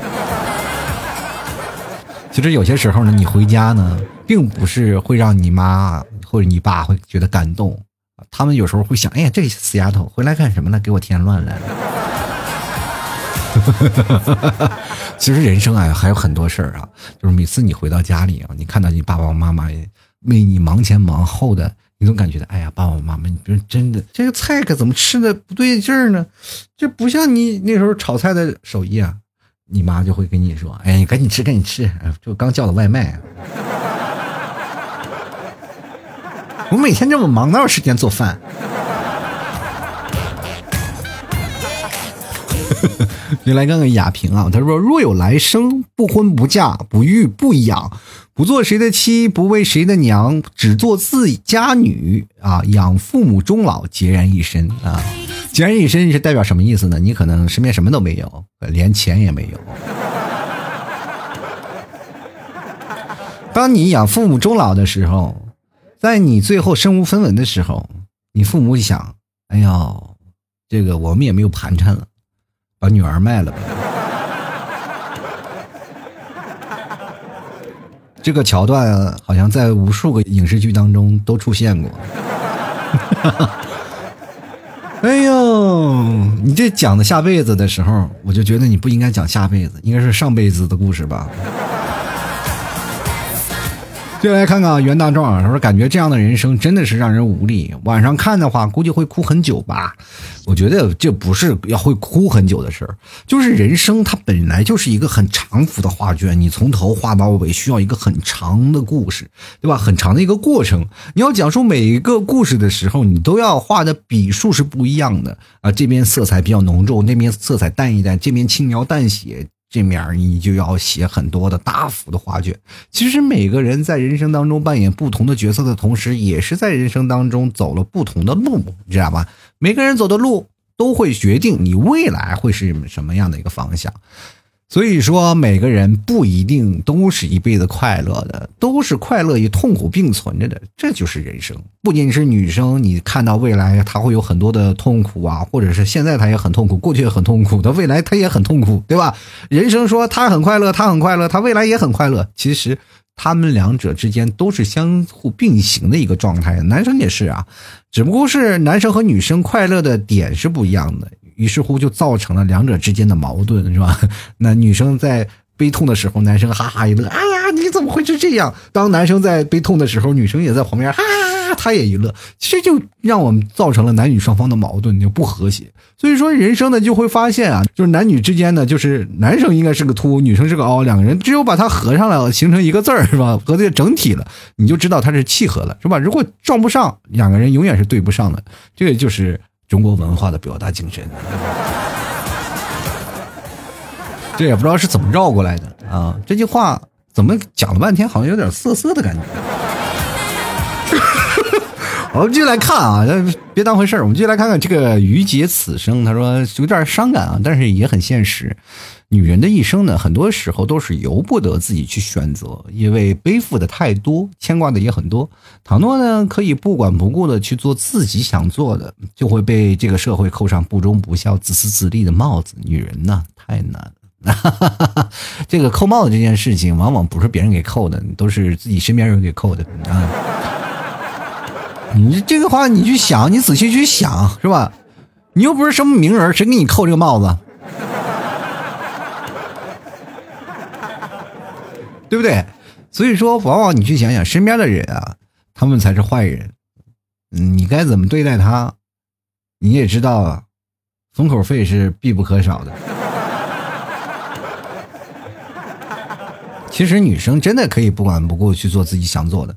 其实有些时候呢，你回家呢，并不是会让你妈或者你爸会觉得感动。他们有时候会想，哎呀，这死丫头回来干什么呢？给我添乱来了。其实人生啊，还有很多事儿啊，就是每次你回到家里啊，你看到你爸爸妈妈为你忙前忙后的，你总感觉到，哎呀，爸爸妈妈，你说真的，这个菜可怎么吃的不对劲儿呢？这不像你那时候炒菜的手艺啊。你妈就会跟你说，哎，你赶紧吃，赶紧吃，就刚叫的外卖。我每天这么忙，哪有时间做饭？你来看看雅萍啊，他说：“若有来生，不婚不嫁，不育不养，不做谁的妻，不为谁的娘，只做自家女啊，养父母终老，孑然一身啊。孑然一身是代表什么意思呢？你可能身边什么都没有，连钱也没有。当你养父母终老的时候。”在你最后身无分文的时候，你父母想：“哎呦，这个我们也没有盘缠了，把女儿卖了吧。”这个桥段好像在无数个影视剧当中都出现过。哎呦，你这讲的下辈子的时候，我就觉得你不应该讲下辈子，应该是上辈子的故事吧。就来看看袁大壮啊，他说感觉这样的人生真的是让人无力。晚上看的话，估计会哭很久吧。我觉得这不是要会哭很久的事儿，就是人生它本来就是一个很长幅的画卷，你从头画到尾需要一个很长的故事，对吧？很长的一个过程，你要讲述每一个故事的时候，你都要画的笔数是不一样的啊。这边色彩比较浓重，那边色彩淡一淡，这边轻描淡写。这面儿你就要写很多的大幅的画卷。其实每个人在人生当中扮演不同的角色的同时，也是在人生当中走了不同的路，你知道吧？每个人走的路都会决定你未来会是什么样的一个方向。所以说，每个人不一定都是一辈子快乐的，都是快乐与痛苦并存着的，这就是人生。不仅是女生，你看到未来她会有很多的痛苦啊，或者是现在她也很痛苦，过去也很痛苦，她未来她也很痛苦，对吧？人生说她很快乐，她很快乐，她未来也很快乐，其实他们两者之间都是相互并行的一个状态。男生也是啊，只不过是男生和女生快乐的点是不一样的。于是乎，就造成了两者之间的矛盾，是吧？那女生在悲痛的时候，男生哈哈一乐，哎呀，你怎么会是这样？当男生在悲痛的时候，女生也在旁边，哈，哈他也一乐，其实就让我们造成了男女双方的矛盾就不和谐。所以说，人生呢就会发现啊，就是男女之间呢，就是男生应该是个凸，女生是个凹，两个人只有把它合上来了，形成一个字儿，是吧？合这个整体了，你就知道它是契合了，是吧？如果撞不上，两个人永远是对不上的，这个就是。中国文化的表达精神，这也不知道是怎么绕过来的啊！这句话怎么讲了半天，好像有点涩涩的感觉。我们继续来看啊，别当回事儿。我们继续来看看这个于杰此生，他说有点伤感啊，但是也很现实。女人的一生呢，很多时候都是由不得自己去选择，因为背负的太多，牵挂的也很多。倘若呢，可以不管不顾的去做自己想做的，就会被这个社会扣上不忠不孝、自私自利的帽子。女人呢，太难了。这个扣帽子这件事情，往往不是别人给扣的，都是自己身边人给扣的啊。你这个话，你去想，你仔细去想，是吧？你又不是什么名人，谁给你扣这个帽子？对不对？所以说，往往你去想想，身边的人啊，他们才是坏人。嗯，你该怎么对待他，你也知道，封口费是必不可少的。其实女生真的可以不管不顾去做自己想做的，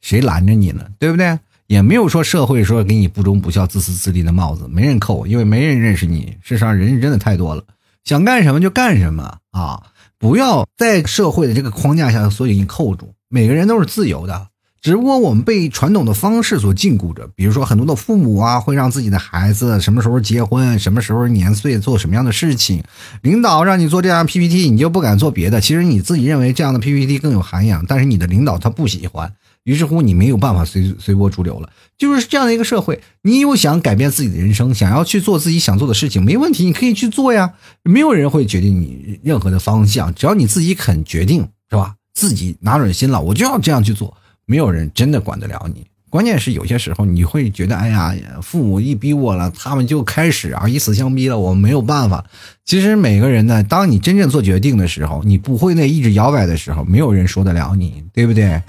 谁拦着你呢？对不对？也没有说社会说给你不忠不孝、自私自利的帽子，没人扣，因为没人认识你。世上人真的太多了，想干什么就干什么啊！不要在社会的这个框架下，所以你扣住。每个人都是自由的，只不过我们被传统的方式所禁锢着。比如说，很多的父母啊，会让自己的孩子什么时候结婚，什么时候年岁，做什么样的事情。领导让你做这样 PPT，你就不敢做别的。其实你自己认为这样的 PPT 更有涵养，但是你的领导他不喜欢。于是乎，你没有办法随随波逐流了，就是这样的一个社会。你有想改变自己的人生，想要去做自己想做的事情，没问题，你可以去做呀。没有人会决定你任何的方向，只要你自己肯决定，是吧？自己拿准心了，我就要这样去做，没有人真的管得了你。关键是有些时候你会觉得，哎呀，父母一逼我了，他们就开始啊以死相逼了，我没有办法。其实每个人呢，当你真正做决定的时候，你不会那一直摇摆的时候，没有人说得了你，对不对？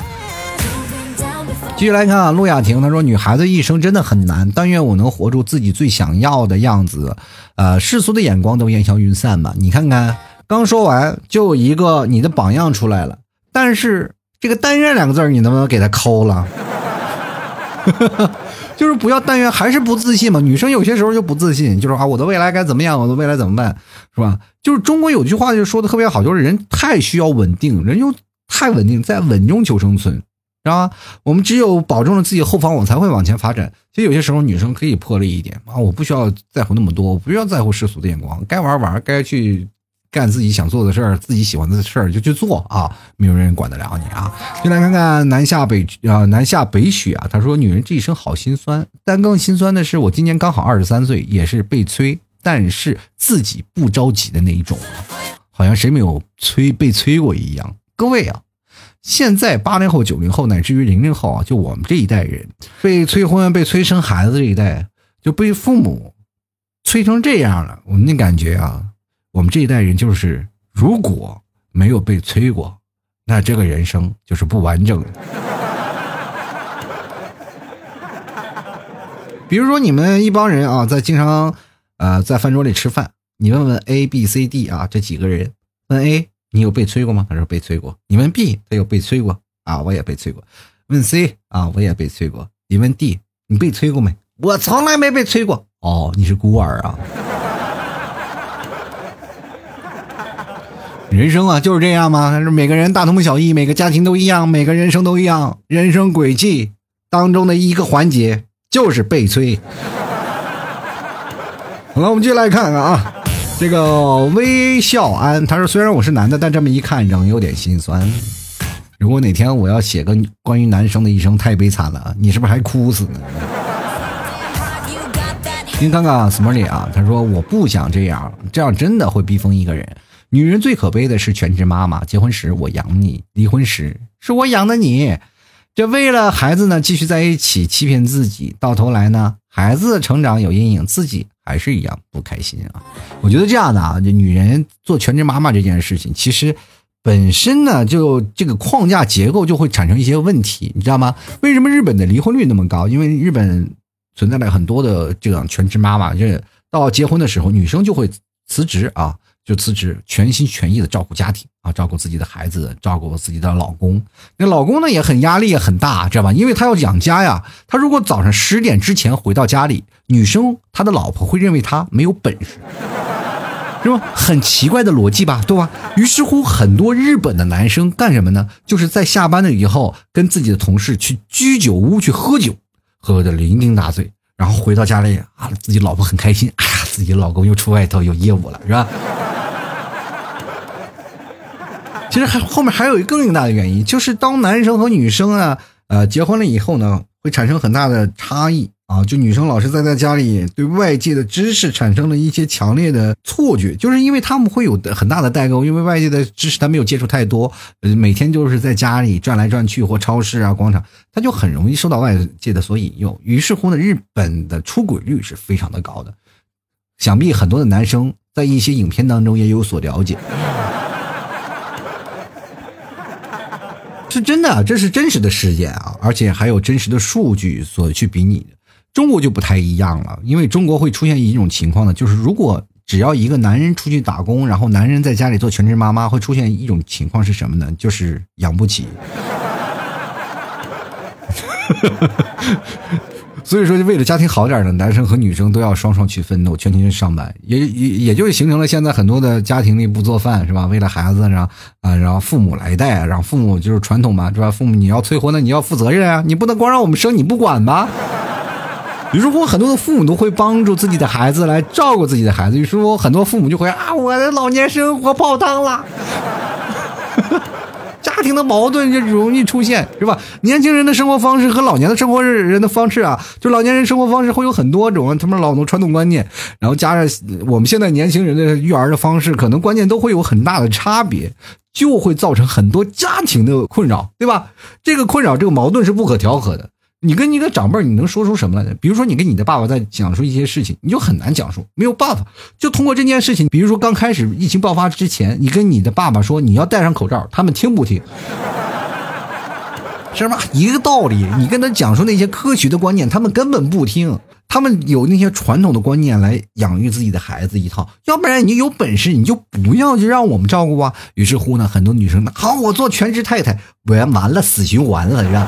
继续来看啊，陆雅婷她说：“女孩子一生真的很难，但愿我能活出自己最想要的样子。呃，世俗的眼光都烟消云散吧。你看看，刚说完就一个你的榜样出来了，但是这个‘但愿’两个字你能不能给他抠了？就是不要‘但愿’，还是不自信嘛？女生有些时候就不自信，就是啊，我的未来该怎么样？我的未来怎么办？是吧？就是中国有句话就说的特别好，就是人太需要稳定，人又太稳定，在稳中求生存。”是吧？我们只有保证了自己后方，我才会往前发展。其实有些时候，女生可以魄力一点啊！我不需要在乎那么多，我不需要在乎世俗的眼光，该玩玩，该去干自己想做的事儿，自己喜欢的事儿就去做啊！没有人管得了你啊！就来看看南下北啊，南下北雪啊。他说：“女人这一生好心酸，但更心酸的是，我今年刚好二十三岁，也是被催，但是自己不着急的那一种，好像谁没有催被催过一样。各位啊！”现在八零后、九零后乃至于零零后啊，就我们这一代人被催婚、被催生孩子这一代，就被父母催成这样了。我们的感觉啊，我们这一代人就是如果没有被催过，那这个人生就是不完整的。比如说你们一帮人啊，在经常呃在饭桌里吃饭，你问问 A、B、C、D 啊这几个人，问 A 你有被催过吗？他说被催过。你问 B 他有被催过啊，我也被催过。问 C 啊，我也被催过。你问 D 你被催过没？我从来没被催过。哦，你是孤儿啊。人生啊就是这样吗？是每个人大同小异，每个家庭都一样，每个人生都一样。人生轨迹当中的一个环节就是被催。好了，我们继续来看看啊，这个微笑安他说：“虽然我是男的，但这么一看仍有点心酸。如果哪天我要写个关于男生的一生太悲惨了，你是不是还哭死呢？”您看看 s m a r t y 啊，他说：“我不想这样，这样真的会逼疯一个人。”女人最可悲的是全职妈妈，结婚时我养你，离婚时是我养的你，这为了孩子呢继续在一起欺骗自己，到头来呢孩子成长有阴影，自己还是一样不开心啊！我觉得这样的啊，这女人做全职妈妈这件事情，其实本身呢就这个框架结构就会产生一些问题，你知道吗？为什么日本的离婚率那么高？因为日本存在了很多的这种全职妈妈，就是到结婚的时候，女生就会辞职啊。就辞职，全心全意的照顾家庭啊，照顾自己的孩子，照顾自己的老公。那老公呢也很压力也很大，知道吧？因为他要养家呀。他如果早上十点之前回到家里，女生他的老婆会认为他没有本事，是吧？很奇怪的逻辑吧，对吧？于是乎，很多日本的男生干什么呢？就是在下班了以后，跟自己的同事去居酒屋去喝酒，喝的酩酊大醉，然后回到家里啊，自己老婆很开心，哎呀，自己老公又出外头有业务了，是吧？其实还后面还有一个更大的原因，就是当男生和女生啊，呃，结婚了以后呢，会产生很大的差异啊。就女生老是在在家里，对外界的知识产生了一些强烈的错觉，就是因为他们会有很大的代沟，因为外界的知识他没有接触太多，呃，每天就是在家里转来转去或超市啊、广场，他就很容易受到外界的所引诱。于是乎呢，日本的出轨率是非常的高的，想必很多的男生在一些影片当中也有所了解。是真的，这是真实的事件啊，而且还有真实的数据所去比拟的。中国就不太一样了，因为中国会出现一种情况呢，就是如果只要一个男人出去打工，然后男人在家里做全职妈妈，会出现一种情况是什么呢？就是养不起。所以说，就为了家庭好点的男生和女生都要双双去奋斗，全天去上班，也也也就形成了现在很多的家庭里不做饭是吧？为了孩子，然后啊，然后父母来带，然后父母就是传统嘛，是吧？父母你要催婚，那你要负责任啊，你不能光让我们生，你不管吧？于是乎，很多的父母都会帮助自己的孩子来照顾自己的孩子。于是乎，很多父母就会啊，我的老年生活泡汤了。家庭的矛盾就容易出现，是吧？年轻人的生活方式和老年的生活人的方式啊，就老年人生活方式会有很多种，他们老的传统观念，然后加上我们现在年轻人的育儿的方式，可能观念都会有很大的差别，就会造成很多家庭的困扰，对吧？这个困扰，这个矛盾是不可调和的。你跟一个长辈你能说出什么来？比如说，你跟你的爸爸在讲述一些事情，你就很难讲述，没有办法。就通过这件事情，比如说刚开始疫情爆发之前，你跟你的爸爸说你要戴上口罩，他们听不听？是吧？一个道理，你跟他讲述那些科学的观念，他们根本不听。他们有那些传统的观念来养育自己的孩子一套，要不然你有本事你就不要就让我们照顾啊。于是乎呢，很多女生呢，好，我做全职太太，完完了死循环了，是吧？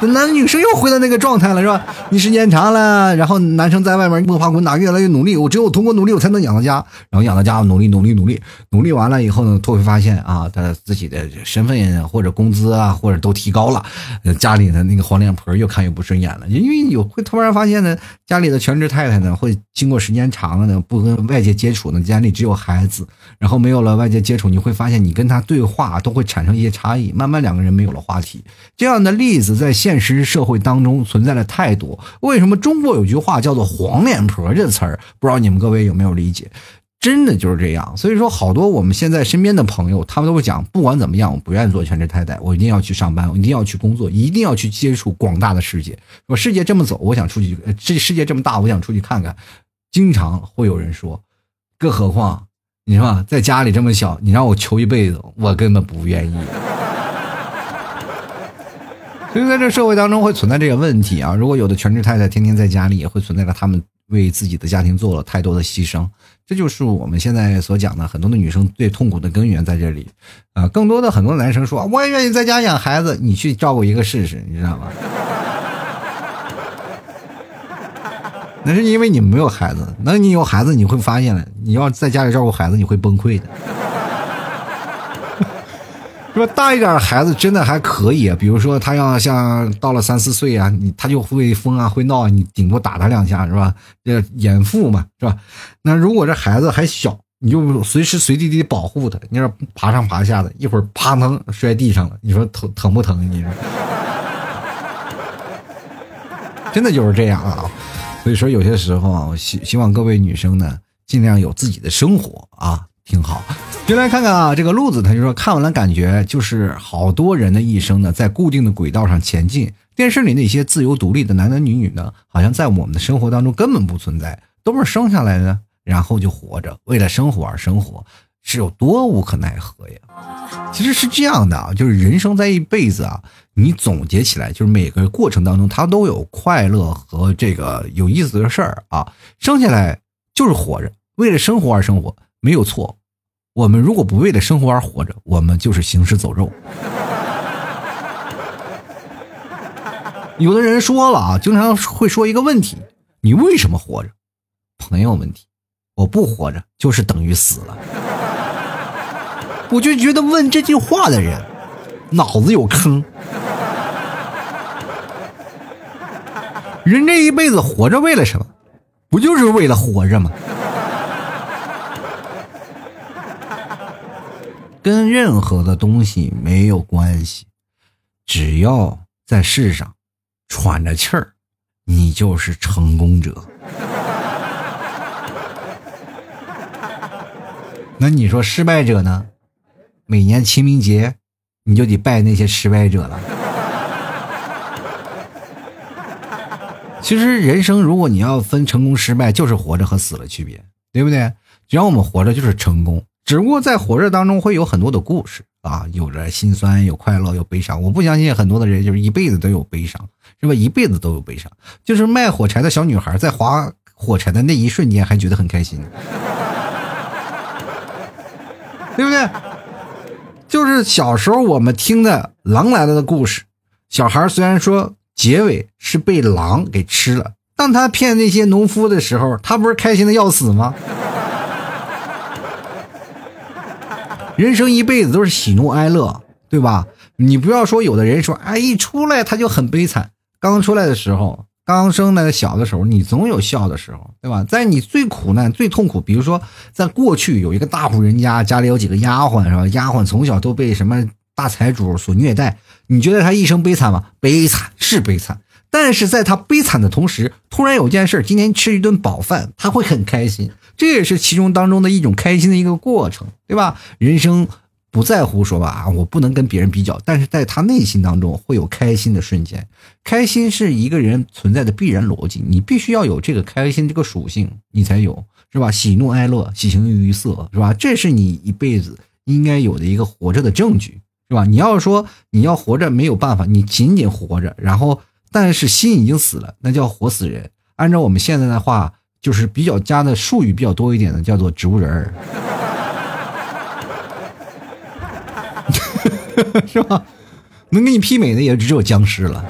那女生又回到那个状态了，是吧？你时间长了，然后男生在外面摸爬滚打，越来越努力，我只有通过努力，我才能养到家，然后养到家，努力努力努力，努力完了以后呢，突然发现啊，他自己的身份或者工资啊，或者都提高了，家里的那个黄脸婆越看越不顺眼了，因为有会突然发现。家里的全职太太呢，会经过时间长了呢，不跟外界接触呢，家里只有孩子，然后没有了外界接触，你会发现你跟他对话都会产生一些差异，慢慢两个人没有了话题。这样的例子在现实社会当中存在了太多。为什么中国有句话叫做“黄脸婆”这词儿？不知道你们各位有没有理解？真的就是这样，所以说好多我们现在身边的朋友，他们都会讲，不管怎么样，我不愿意做全职太太，我一定要去上班，我一定要去工作，一定要去接触广大的世界。我世界这么走，我想出去，这世界这么大，我想出去看看。经常会有人说，更何况你说在家里这么小，你让我求一辈子，我根本不愿意。所以在这社会当中会存在这个问题啊！如果有的全职太太天天在家里，也会存在着他们为自己的家庭做了太多的牺牲，这就是我们现在所讲的很多的女生最痛苦的根源在这里。啊，更多的很多男生说，我也愿意在家养孩子，你去照顾一个试试，你知道吗？那是因为你没有孩子，那你有孩子，你会发现，你要在家里照顾孩子，你会崩溃的。说大一点的孩子真的还可以，比如说他要像到了三四岁啊，你他就会疯啊，会闹啊，你顶多打他两下是吧？这严父嘛是吧？那如果这孩子还小，你就随时随地地保护他，你说爬上爬下的，一会儿啪腾摔地上了，你说疼疼不疼？你说，真的就是这样啊。所以说有些时候啊，我希希望各位女生呢，尽量有自己的生活啊。挺好，就来看看啊，这个路子他就说看完了感觉就是好多人的一生呢，在固定的轨道上前进。电视里那些自由独立的男男女女呢，好像在我们的生活当中根本不存在，都是生下来的，然后就活着，为了生活而生活，是有多无可奈何呀？其实是这样的啊，就是人生在一辈子啊，你总结起来，就是每个过程当中，它都有快乐和这个有意思的事儿啊。生下来就是活着，为了生活而生活。没有错，我们如果不为了生活而活着，我们就是行尸走肉。有的人说了啊，经常会说一个问题：你为什么活着？朋友问题，我不活着就是等于死了。我就觉得问这句话的人脑子有坑。人这一辈子活着为了什么？不就是为了活着吗？跟任何的东西没有关系，只要在世上喘着气儿，你就是成功者。那你说失败者呢？每年清明节，你就得拜那些失败者了。其实人生，如果你要分成功失败，就是活着和死了区别，对不对？只要我们活着，就是成功。只不过在火热当中会有很多的故事啊，有着心酸，有快乐，有悲伤。我不相信很多的人就是一辈子都有悲伤，是吧？一辈子都有悲伤。就是卖火柴的小女孩在划火柴的那一瞬间还觉得很开心，对不对？就是小时候我们听的狼来了的故事，小孩虽然说结尾是被狼给吃了，当他骗那些农夫的时候，他不是开心的要死吗？人生一辈子都是喜怒哀乐，对吧？你不要说有的人说，哎，一出来他就很悲惨。刚出来的时候，刚生那个小的时候，你总有笑的时候，对吧？在你最苦难、最痛苦，比如说在过去有一个大户人家，家里有几个丫鬟，是吧？丫鬟从小都被什么大财主所虐待，你觉得他一生悲惨吗？悲惨是悲惨，但是在他悲惨的同时，突然有件事，今天吃一顿饱饭，他会很开心。这也是其中当中的一种开心的一个过程，对吧？人生不在乎说吧，我不能跟别人比较，但是在他内心当中会有开心的瞬间。开心是一个人存在的必然逻辑，你必须要有这个开心这个属性，你才有是吧？喜怒哀乐，喜形于色是吧？这是你一辈子应该有的一个活着的证据是吧？你要说你要活着没有办法，你仅仅活着，然后但是心已经死了，那叫活死人。按照我们现在的话。就是比较加的术语比较多一点的，叫做植物人儿，是吧？能给你媲美的也只有僵尸了。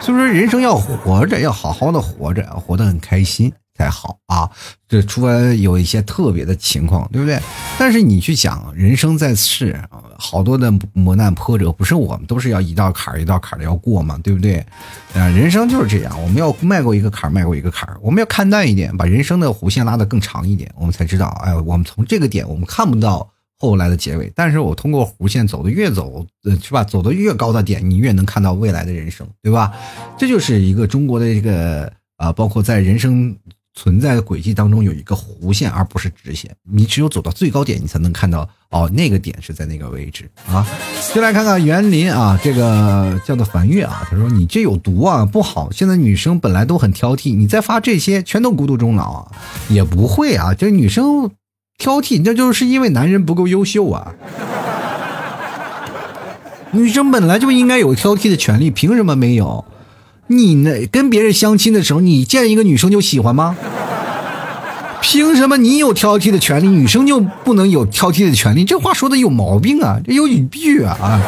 所以说，人生要活着，要好好的活着，活得很开心。才好啊！这除了有一些特别的情况，对不对？但是你去想，人生在世，好多的磨难波折，不是我们都是要一道坎儿一道坎儿的要过嘛，对不对？啊，人生就是这样，我们要迈过一个坎儿，迈过一个坎儿，我们要看淡一点，把人生的弧线拉得更长一点，我们才知道，哎，我们从这个点，我们看不到后来的结尾，但是我通过弧线走的越走，呃，是吧？走的越高的点，你越能看到未来的人生，对吧？这就是一个中国的一个啊，包括在人生。存在的轨迹当中有一个弧线，而不是直线。你只有走到最高点，你才能看到哦，那个点是在那个位置啊。就来看看园林啊，这个叫做樊月啊，他说你这有毒啊，不好。现在女生本来都很挑剔，你再发这些，全都孤独终老啊。也不会啊，这女生挑剔，这就是因为男人不够优秀啊。女生本来就应该有挑剔的权利，凭什么没有？你呢？跟别人相亲的时候，你见一个女生就喜欢吗？凭什么你有挑剔的权利，女生就不能有挑剔的权利？这话说的有毛病啊，这有语病啊！啊，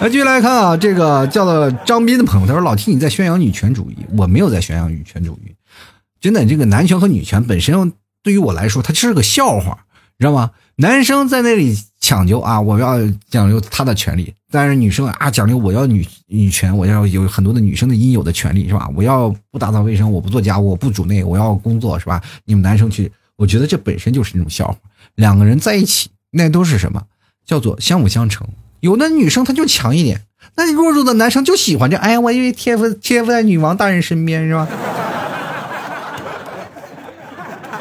来继续来看啊，这个叫做张斌的朋友，他说：“老听你在宣扬女权主义，我没有在宣扬女权主义。真的，这个男权和女权本身对于我来说，它是个笑话，知道吗？男生在那里。”讲究啊！我要讲究他的权利，但是女生啊，讲究我要女女权，我要有很多的女生的应有的权利，是吧？我要不打扫卫生，我不做家务，我不主内，我要工作，是吧？你们男生去，我觉得这本身就是一种笑话。两个人在一起，那都是什么？叫做相辅相成。有的女生她就强一点，那弱弱的男生就喜欢这。哎呀，我因为贴附贴附在女王大人身边，是吧？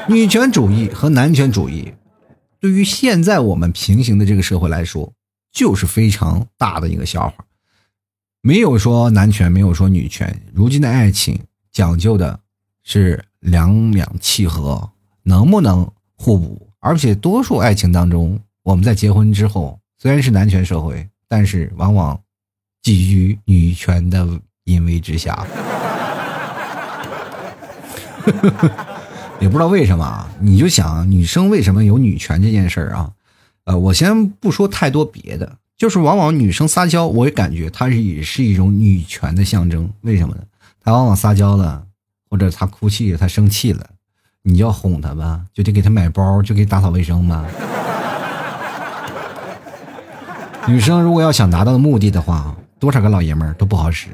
女权主义和男权主义。对于现在我们平行的这个社会来说，就是非常大的一个笑话。没有说男权，没有说女权。如今的爱情讲究的是两两契合，能不能互补？而且多数爱情当中，我们在结婚之后，虽然是男权社会，但是往往基于女权的淫威之下。也不知道为什么，你就想女生为什么有女权这件事儿啊？呃，我先不说太多别的，就是往往女生撒娇，我也感觉她是也是一种女权的象征。为什么呢？她往往撒娇了，或者她哭泣，她生气了，你要哄她吧，就得给她买包，就给打扫卫生吧。女生如果要想达到的目的的话，多少个老爷们儿都不好使。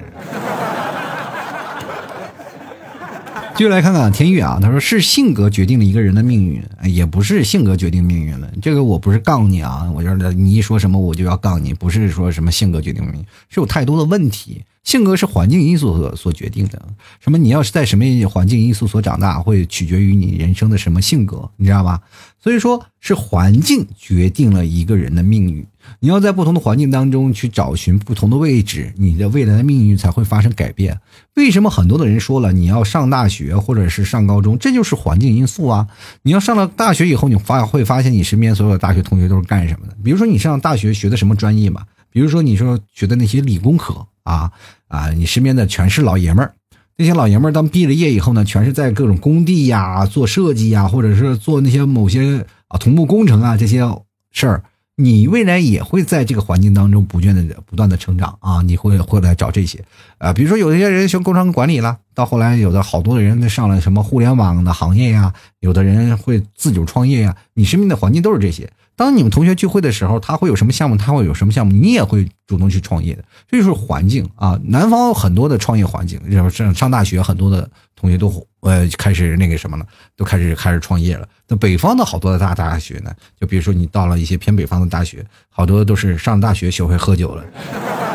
继续来看看天宇啊，他说是性格决定了一个人的命运，也不是性格决定命运了。这个我不是杠你啊，我就是你一说什么我就要杠你，不是说什么性格决定命运，是有太多的问题。性格是环境因素所所决定的，什么你要是在什么环境因素所长大，会取决于你人生的什么性格，你知道吧？所以说是环境决定了一个人的命运。你要在不同的环境当中去找寻不同的位置，你的未来的命运才会发生改变。为什么很多的人说了，你要上大学或者是上高中，这就是环境因素啊。你要上了大学以后，你发会发现你身边所有的大学同学都是干什么的？比如说你上大学学的什么专业嘛？比如说你说学的那些理工科啊啊，你身边的全是老爷们儿。那些老爷们儿当毕了业以后呢，全是在各种工地呀做设计呀，或者是做那些某些啊土木工程啊这些事儿。你未来也会在这个环境当中不断的不断的成长啊！你会会来找这些，啊，比如说有些人学工商管理了，到后来有的好多的人上了什么互联网的行业呀，有的人会自主创业呀。你身边的环境都是这些。当你们同学聚会的时候，他会有什么项目，他会有什么项目，你也会主动去创业的。这就是环境啊！南方很多的创业环境，然后上上大学，很多的同学都呃开始那个什么了，都开始开始创业了。那北方的好多的大大学呢，就比如说你到了一些偏北方的大学，好多都是上大学学会喝酒了。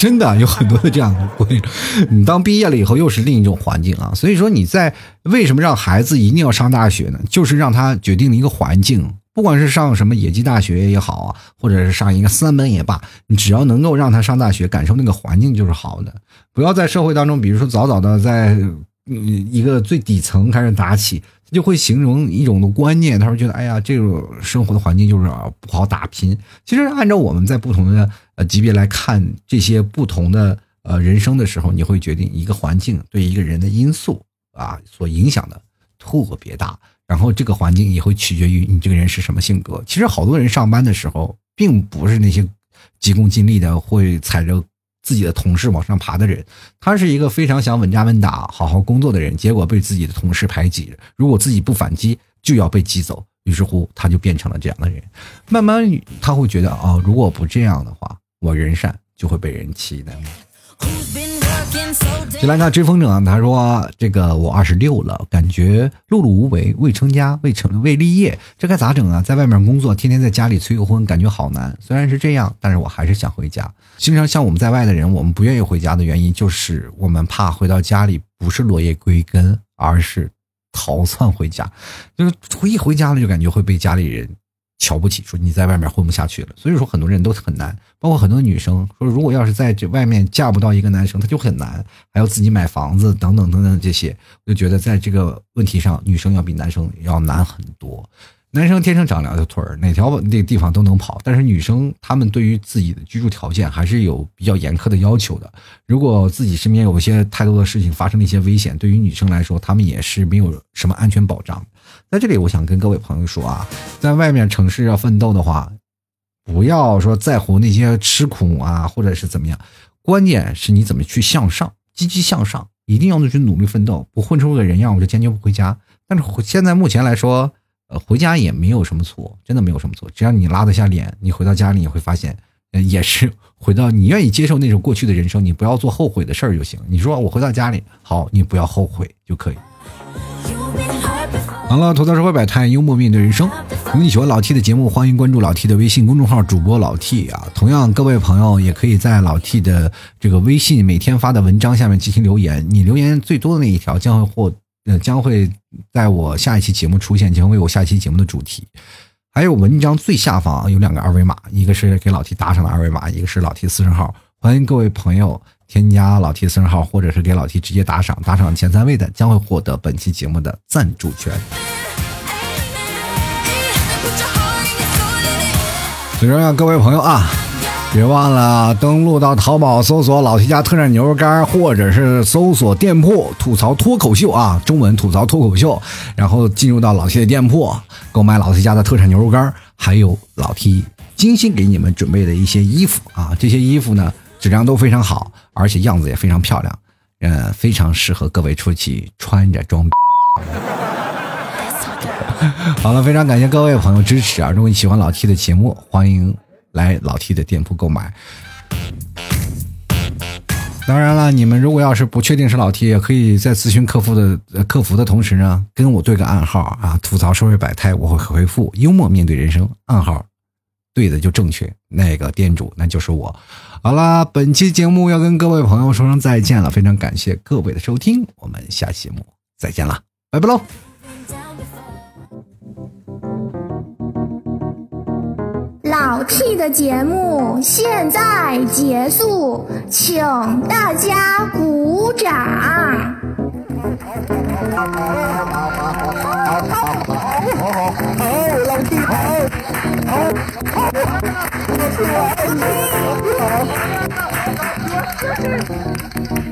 真的有很多的这样的规律，你当毕业了以后又是另一种环境啊。所以说你在为什么让孩子一定要上大学呢？就是让他决定了一个环境，不管是上什么野鸡大学也好啊，或者是上一个三本也罢，你只要能够让他上大学，感受那个环境就是好的。不要在社会当中，比如说早早的在一个最底层开始打起。就会形容一种的观念，他说觉得哎呀，这种生活的环境就是不好打拼。其实按照我们在不同的级别来看这些不同的呃人生的时候，你会决定一个环境对一个人的因素啊所影响的特别大，然后这个环境也会取决于你这个人是什么性格。其实好多人上班的时候，并不是那些急功近利的，会踩着。自己的同事往上爬的人，他是一个非常想稳扎稳打、好好工作的人，结果被自己的同事排挤。如果自己不反击，就要被挤走。于是乎，他就变成了这样的人。慢慢，他会觉得啊，如果不这样的话，我人善就会被人欺的。就来看追风筝，他说：“这个我二十六了，感觉碌碌无为，未成家，未成未立业，这该咋整啊？在外面工作，天天在家里催个婚，感觉好难。虽然是这样，但是我还是想回家。经常像我们在外的人，我们不愿意回家的原因，就是我们怕回到家里不是落叶归根，而是逃窜回家。就是一回家了，就感觉会被家里人。”瞧不起，说你在外面混不下去了，所以说很多人都很难，包括很多女生说，如果要是在这外面嫁不到一个男生，他就很难，还要自己买房子等等等等这些，我就觉得在这个问题上，女生要比男生要难很多。男生天生长两条腿儿，哪条那地方都能跑。但是女生她们对于自己的居住条件还是有比较严苛的要求的。如果自己身边有一些太多的事情发生了一些危险，对于女生来说，她们也是没有什么安全保障。在这里，我想跟各位朋友说啊，在外面城市要奋斗的话，不要说在乎那些吃苦啊，或者是怎么样，关键是你怎么去向上，积极向上，一定要去努力奋斗，不混出个人样，我就坚决不回家。但是现在目前来说。呃，回家也没有什么错，真的没有什么错。只要你拉得下脸，你回到家里，你会发现，呃，也是回到你愿意接受那种过去的人生，你不要做后悔的事儿就行。你说我回到家里，好，你不要后悔就可以。好了，吐槽社会百态，幽默面对人生。如果你喜欢老 T 的节目，欢迎关注老 T 的微信公众号，主播老 T 啊。同样，各位朋友也可以在老 T 的这个微信每天发的文章下面进行留言，你留言最多的那一条将会获。呃，将会在我下一期节目出现，将为我下期节目的主题。还有文章最下方有两个二维码，一个是给老 T 打赏的二维码，一个是老 T 私人号。欢迎各位朋友添加老 T 私人号，或者是给老 T 直接打赏，打赏前三位的将会获得本期节目的赞助权。最重要，各位朋友啊！别忘了登录到淘宝搜索“老 T 家特产牛肉干”，或者是搜索店铺“吐槽脱口秀”啊，中文“吐槽脱口秀”，然后进入到老 T 的店铺，购买老 T 家的特产牛肉干，还有老 T 精心给你们准备的一些衣服啊，这些衣服呢质量都非常好，而且样子也非常漂亮，嗯，非常适合各位出去穿着装。好了，非常感谢各位朋友支持啊！如果你喜欢老 T 的节目，欢迎。来老 T 的店铺购买。当然了，你们如果要是不确定是老 T，也可以在咨询客服的客服的同时呢，跟我对个暗号啊，吐槽社会百态，我会回复幽默面对人生，暗号对的就正确，那个店主那就是我。好啦，本期节目要跟各位朋友说声再见了，非常感谢各位的收听，我们下期节目再见了，拜拜喽。老 T 的节目现在结束，请大家鼓掌。好，好，好，